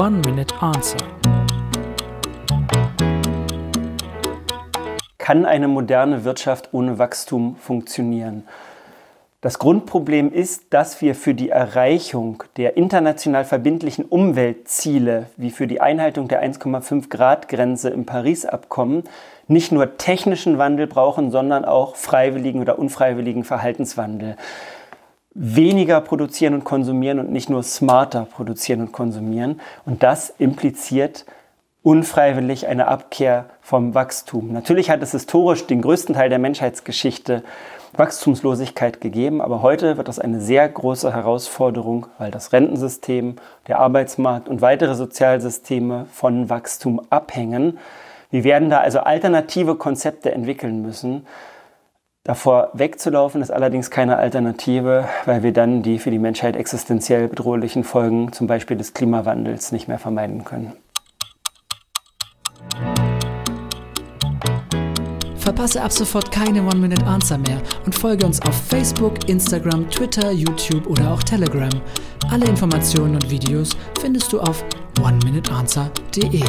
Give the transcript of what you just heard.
One Minute Answer. Kann eine moderne Wirtschaft ohne Wachstum funktionieren? Das Grundproblem ist, dass wir für die Erreichung der international verbindlichen Umweltziele, wie für die Einhaltung der 1,5 Grad Grenze im Paris-Abkommen, nicht nur technischen Wandel brauchen, sondern auch freiwilligen oder unfreiwilligen Verhaltenswandel. Weniger produzieren und konsumieren und nicht nur smarter produzieren und konsumieren. Und das impliziert unfreiwillig eine Abkehr vom Wachstum. Natürlich hat es historisch den größten Teil der Menschheitsgeschichte Wachstumslosigkeit gegeben, aber heute wird das eine sehr große Herausforderung, weil das Rentensystem, der Arbeitsmarkt und weitere Sozialsysteme von Wachstum abhängen. Wir werden da also alternative Konzepte entwickeln müssen. Davor wegzulaufen ist allerdings keine Alternative, weil wir dann die für die Menschheit existenziell bedrohlichen Folgen, zum Beispiel des Klimawandels, nicht mehr vermeiden können. Verpasse ab sofort keine One-Minute-Answer mehr und folge uns auf Facebook, Instagram, Twitter, YouTube oder auch Telegram. Alle Informationen und Videos findest du auf oneminuteanswer.de.